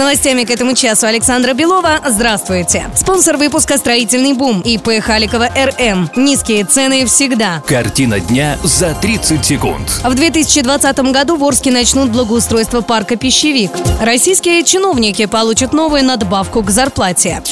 Новостями к этому часу Александра Белова. Здравствуйте. Спонсор выпуска «Строительный бум» ИП Халикова РМ. Низкие цены всегда. Картина дня за 30 секунд. В 2020 году в Орске начнут благоустройство парка «Пищевик». Российские чиновники получат новую надбавку к зарплате.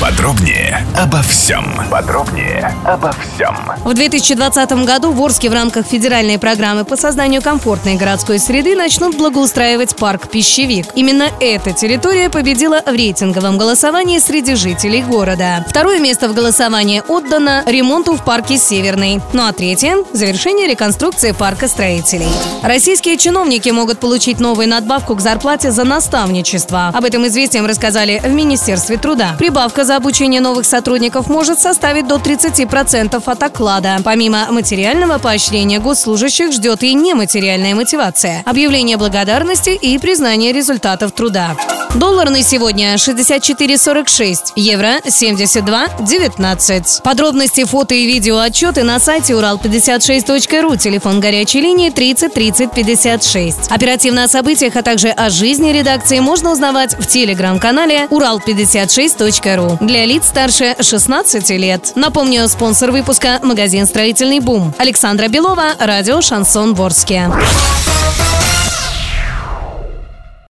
Подробнее обо всем. Подробнее обо всем. В 2020 году в Орске в рамках федеральной программы по созданию комфортной городской среды начнут благоустраивать парк «Пищевик». Именно эта территория победила в рейтинговом голосовании среди жителей города. Второе место в голосовании отдано ремонту в парке «Северный». Ну а третье – завершение реконструкции парка строителей. Российские чиновники могут получить новую надбавку к зарплате за наставничество. Об этом известием рассказали в Министерстве труда. Прибавка за обучение новых сотрудников может составить до 30% от оклада. Помимо материального поощрения госслужащих ждет и нематериальная мотивация, объявление благодарности и признание результатов труда. Доллар на сегодня 64,46, евро 72,19. Подробности, фото и видео отчеты на сайте урал56.ру, телефон горячей линии 30 30 56. Оперативно о событиях, а также о жизни редакции можно узнавать в телеграм-канале урал56.ру для лиц старше 16 лет. Напомню, спонсор выпуска – магазин «Строительный бум». Александра Белова, радио «Шансон Ворске».